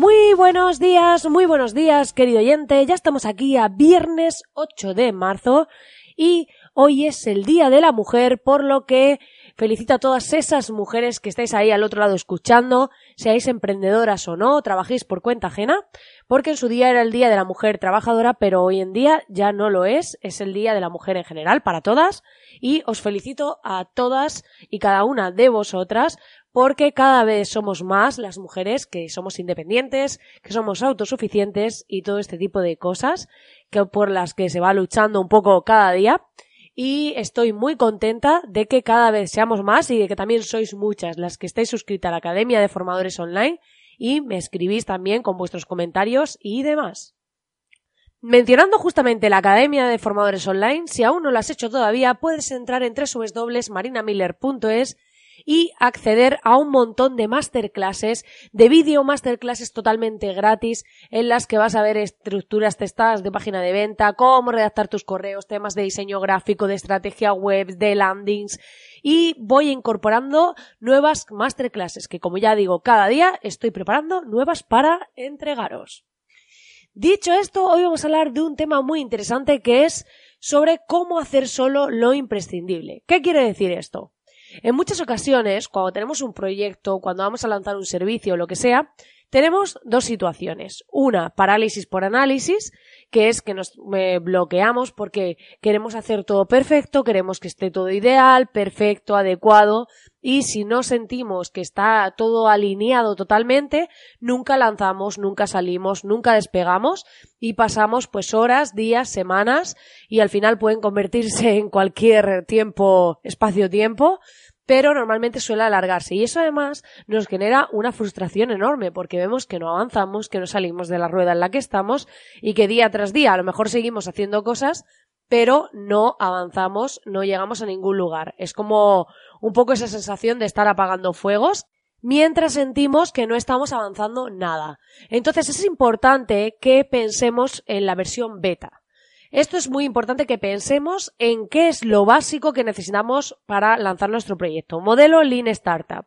Muy buenos días, muy buenos días, querido oyente. Ya estamos aquí a viernes 8 de marzo y hoy es el Día de la Mujer, por lo que felicito a todas esas mujeres que estáis ahí al otro lado escuchando, seáis emprendedoras o no, trabajéis por cuenta ajena, porque en su día era el Día de la Mujer Trabajadora, pero hoy en día ya no lo es, es el Día de la Mujer en general, para todas, y os felicito a todas y cada una de vosotras porque cada vez somos más las mujeres que somos independientes, que somos autosuficientes y todo este tipo de cosas que por las que se va luchando un poco cada día. Y estoy muy contenta de que cada vez seamos más y de que también sois muchas las que estáis suscritas a la Academia de Formadores Online y me escribís también con vuestros comentarios y demás. Mencionando justamente la Academia de Formadores Online, si aún no lo has hecho todavía, puedes entrar en www.marinamiller.es y acceder a un montón de masterclasses, de vídeo masterclasses totalmente gratis, en las que vas a ver estructuras testadas de página de venta, cómo redactar tus correos, temas de diseño gráfico, de estrategia web, de landings, y voy incorporando nuevas masterclasses que como ya digo cada día estoy preparando nuevas para entregaros. Dicho esto, hoy vamos a hablar de un tema muy interesante que es sobre cómo hacer solo lo imprescindible. ¿Qué quiere decir esto? En muchas ocasiones, cuando tenemos un proyecto, cuando vamos a lanzar un servicio o lo que sea, tenemos dos situaciones. Una, parálisis por análisis, que es que nos bloqueamos porque queremos hacer todo perfecto, queremos que esté todo ideal, perfecto, adecuado, y si no sentimos que está todo alineado totalmente, nunca lanzamos, nunca salimos, nunca despegamos y pasamos pues horas, días, semanas y al final pueden convertirse en cualquier tiempo, espacio-tiempo pero normalmente suele alargarse y eso además nos genera una frustración enorme porque vemos que no avanzamos, que no salimos de la rueda en la que estamos y que día tras día a lo mejor seguimos haciendo cosas pero no avanzamos, no llegamos a ningún lugar. Es como un poco esa sensación de estar apagando fuegos mientras sentimos que no estamos avanzando nada. Entonces es importante que pensemos en la versión beta. Esto es muy importante que pensemos en qué es lo básico que necesitamos para lanzar nuestro proyecto. Modelo Lean Startup.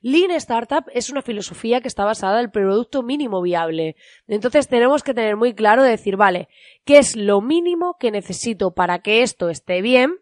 Lean Startup es una filosofía que está basada en el producto mínimo viable. Entonces tenemos que tener muy claro de decir, vale, ¿qué es lo mínimo que necesito para que esto esté bien?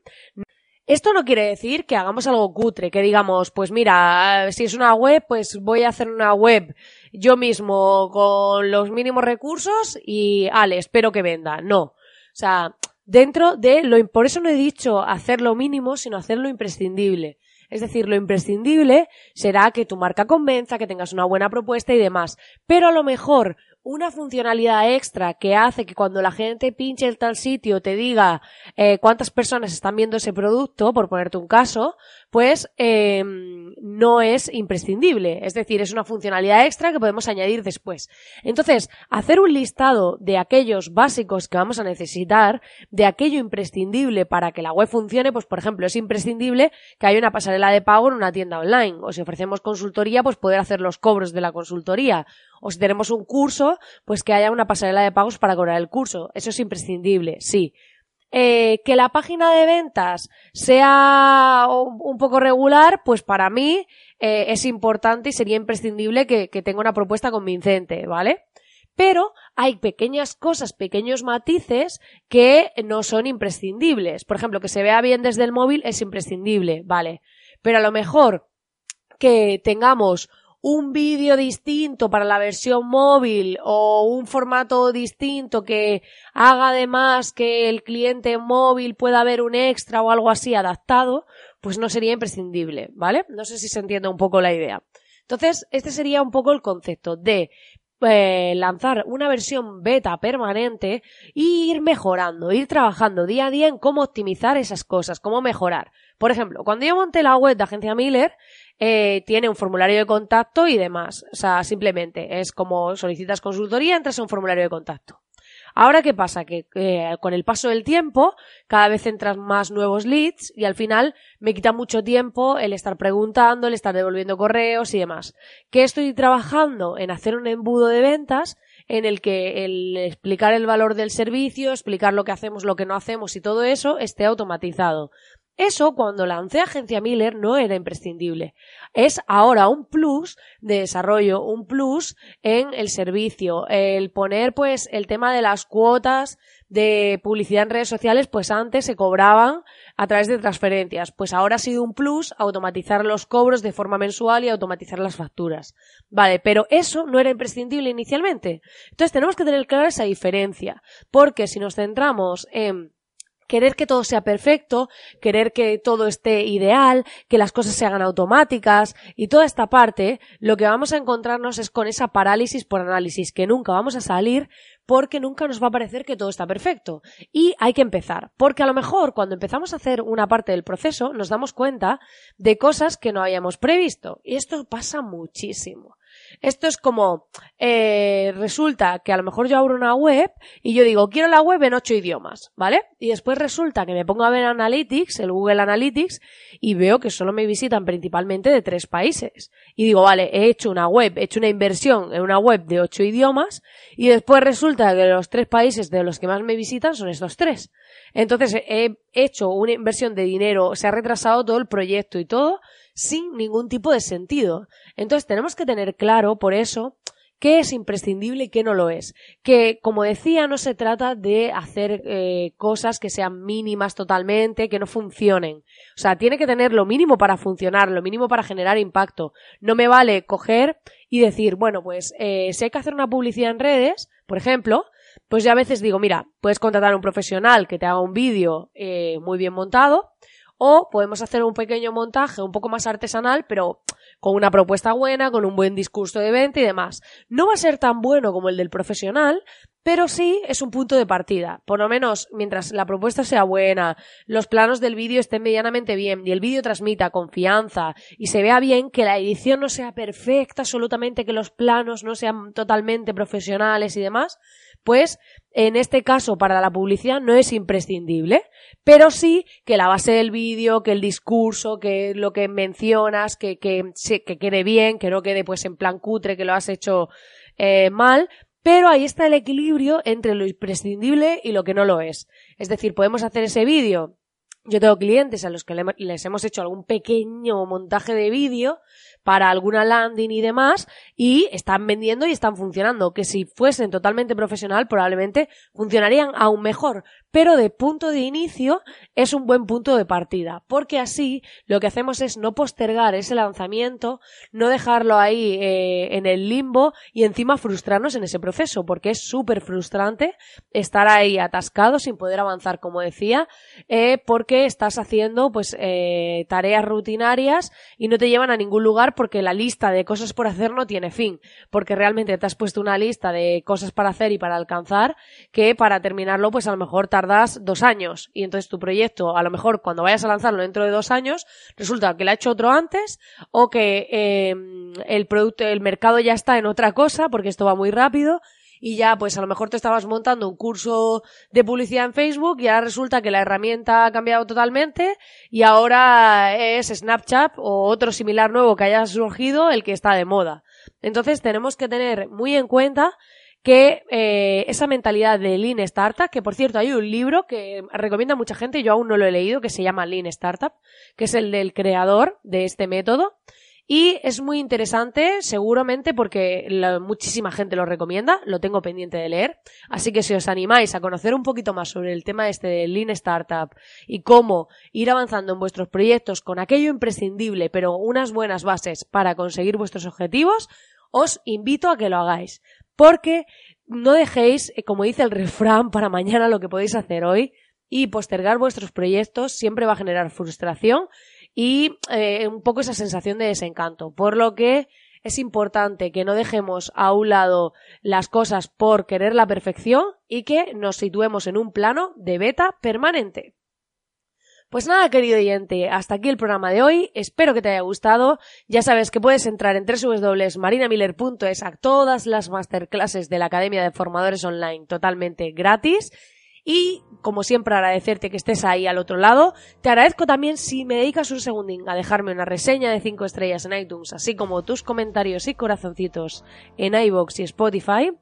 Esto no quiere decir que hagamos algo cutre, que digamos, pues mira, si es una web, pues voy a hacer una web yo mismo con los mínimos recursos y, ale, espero que venda. No. O sea, dentro de lo, por eso no he dicho hacer lo mínimo, sino hacer lo imprescindible. Es decir, lo imprescindible será que tu marca convenza, que tengas una buena propuesta y demás. Pero a lo mejor una funcionalidad extra que hace que cuando la gente pinche el tal sitio te diga eh, cuántas personas están viendo ese producto, por ponerte un caso, pues eh, no es imprescindible. Es decir, es una funcionalidad extra que podemos añadir después. Entonces, hacer un listado de aquellos básicos que vamos a necesitar, de aquello imprescindible para que la web funcione, pues por ejemplo, es imprescindible que haya una pasarela de pago en una tienda online. O si ofrecemos consultoría, pues poder hacer los cobros de la consultoría. O si tenemos un curso, pues que haya una pasarela de pagos para cobrar el curso. Eso es imprescindible, sí. Eh, que la página de ventas sea un poco regular, pues para mí eh, es importante y sería imprescindible que, que tenga una propuesta convincente, ¿vale? Pero hay pequeñas cosas, pequeños matices que no son imprescindibles. Por ejemplo, que se vea bien desde el móvil es imprescindible, ¿vale? Pero a lo mejor que tengamos un vídeo distinto para la versión móvil o un formato distinto que haga además que el cliente móvil pueda ver un extra o algo así adaptado, pues no sería imprescindible, ¿vale? No sé si se entiende un poco la idea. Entonces, este sería un poco el concepto de eh, lanzar una versión beta permanente e ir mejorando, ir trabajando día a día en cómo optimizar esas cosas, cómo mejorar. Por ejemplo, cuando yo monté la web de Agencia Miller, eh, tiene un formulario de contacto y demás. O sea, simplemente es como solicitas consultoría, entras a un formulario de contacto. Ahora, ¿qué pasa? Que con el paso del tiempo, cada vez entran más nuevos leads y al final me quita mucho tiempo el estar preguntando, el estar devolviendo correos y demás. ¿Qué estoy trabajando? En hacer un embudo de ventas en el que el explicar el valor del servicio, explicar lo que hacemos, lo que no hacemos y todo eso esté automatizado. Eso cuando lancé Agencia Miller no era imprescindible. Es ahora un plus de desarrollo, un plus en el servicio. El poner pues el tema de las cuotas de publicidad en redes sociales, pues antes se cobraban a través de transferencias. Pues ahora ha sido un plus automatizar los cobros de forma mensual y automatizar las facturas. Vale, pero eso no era imprescindible inicialmente. Entonces tenemos que tener clara esa diferencia. Porque si nos centramos en querer que todo sea perfecto, querer que todo esté ideal, que las cosas se hagan automáticas y toda esta parte, lo que vamos a encontrarnos es con esa parálisis por análisis, que nunca vamos a salir porque nunca nos va a parecer que todo está perfecto. Y hay que empezar, porque a lo mejor cuando empezamos a hacer una parte del proceso nos damos cuenta de cosas que no habíamos previsto. Y esto pasa muchísimo. Esto es como, eh, resulta que a lo mejor yo abro una web y yo digo, quiero la web en ocho idiomas, ¿vale? Y después resulta que me pongo a ver Analytics, el Google Analytics, y veo que solo me visitan principalmente de tres países. Y digo, vale, he hecho una web, he hecho una inversión en una web de ocho idiomas, y después resulta que los tres países de los que más me visitan son estos tres. Entonces he hecho una inversión de dinero, se ha retrasado todo el proyecto y todo, sin ningún tipo de sentido. Entonces tenemos que tener claro, por eso, qué es imprescindible y qué no lo es. Que, como decía, no se trata de hacer eh, cosas que sean mínimas totalmente, que no funcionen. O sea, tiene que tener lo mínimo para funcionar, lo mínimo para generar impacto. No me vale coger y decir, bueno, pues eh, si hay que hacer una publicidad en redes, por ejemplo, pues ya a veces digo, mira, puedes contratar a un profesional que te haga un vídeo eh, muy bien montado, o podemos hacer un pequeño montaje un poco más artesanal, pero con una propuesta buena, con un buen discurso de venta y demás. No va a ser tan bueno como el del profesional, pero sí es un punto de partida. Por lo menos, mientras la propuesta sea buena, los planos del vídeo estén medianamente bien y el vídeo transmita confianza y se vea bien, que la edición no sea perfecta, absolutamente que los planos no sean totalmente profesionales y demás, pues en este caso para la publicidad no es imprescindible, pero sí que la base del vídeo, que el discurso, que lo que mencionas, que, que, que quede bien, que no quede pues en plan cutre, que lo has hecho eh, mal, pero ahí está el equilibrio entre lo imprescindible y lo que no lo es. Es decir, podemos hacer ese vídeo. Yo tengo clientes a los que les hemos hecho algún pequeño montaje de vídeo para alguna landing y demás y están vendiendo y están funcionando, que si fuesen totalmente profesional probablemente funcionarían aún mejor, pero de punto de inicio es un buen punto de partida, porque así lo que hacemos es no postergar ese lanzamiento, no dejarlo ahí eh, en el limbo y encima frustrarnos en ese proceso, porque es súper frustrante estar ahí atascado sin poder avanzar, como decía, eh, porque estás haciendo pues eh, tareas rutinarias y no te llevan a ningún lugar porque la lista de cosas por hacer no tiene fin, porque realmente te has puesto una lista de cosas para hacer y para alcanzar que para terminarlo pues a lo mejor tardas dos años. Y entonces tu proyecto a lo mejor cuando vayas a lanzarlo dentro de dos años resulta que lo ha hecho otro antes o que eh, el producto, el mercado ya está en otra cosa porque esto va muy rápido y ya pues a lo mejor te estabas montando un curso de publicidad en Facebook y ahora resulta que la herramienta ha cambiado totalmente y ahora es Snapchat o otro similar nuevo que haya surgido el que está de moda. Entonces tenemos que tener muy en cuenta que eh, esa mentalidad de Lean Startup, que por cierto hay un libro que recomienda mucha gente, yo aún no lo he leído, que se llama Lean Startup, que es el del creador de este método, y es muy interesante, seguramente, porque muchísima gente lo recomienda, lo tengo pendiente de leer. Así que si os animáis a conocer un poquito más sobre el tema este de Lean Startup y cómo ir avanzando en vuestros proyectos con aquello imprescindible, pero unas buenas bases para conseguir vuestros objetivos, os invito a que lo hagáis. Porque no dejéis, eh, como dice el refrán, para mañana lo que podéis hacer hoy y postergar vuestros proyectos siempre va a generar frustración y eh, un poco esa sensación de desencanto. Por lo que es importante que no dejemos a un lado las cosas por querer la perfección y que nos situemos en un plano de beta permanente. Pues nada, querido oyente, hasta aquí el programa de hoy. Espero que te haya gustado. Ya sabes que puedes entrar en www.marinamiller.es a todas las masterclasses de la Academia de Formadores Online totalmente gratis. Y, como siempre, agradecerte que estés ahí al otro lado. Te agradezco también si me dedicas un segundín a dejarme una reseña de 5 estrellas en iTunes, así como tus comentarios y corazoncitos en iVoox y Spotify.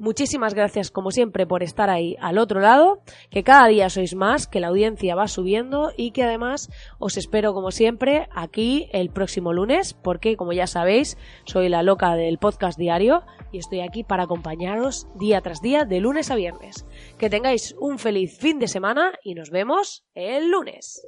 Muchísimas gracias, como siempre, por estar ahí al otro lado, que cada día sois más, que la audiencia va subiendo y que además os espero, como siempre, aquí el próximo lunes, porque, como ya sabéis, soy la loca del podcast diario y estoy aquí para acompañaros día tras día, de lunes a viernes. Que tengáis un feliz fin de semana y nos vemos el lunes.